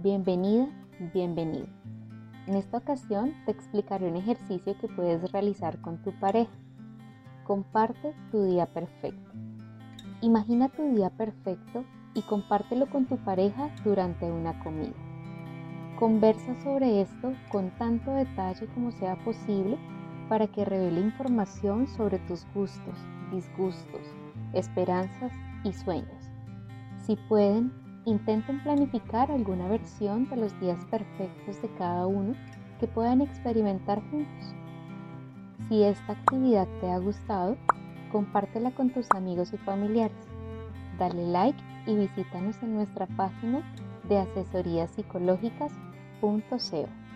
Bienvenida, bienvenido. En esta ocasión te explicaré un ejercicio que puedes realizar con tu pareja. Comparte tu día perfecto. Imagina tu día perfecto y compártelo con tu pareja durante una comida. Conversa sobre esto con tanto detalle como sea posible para que revele información sobre tus gustos, disgustos, esperanzas y sueños. Si pueden, intenten planificar alguna versión de los días perfectos de cada uno que puedan experimentar juntos. Si esta actividad te ha gustado, compártela con tus amigos y familiares. Dale like y visítanos en nuestra página de asesorías psicológicas.co.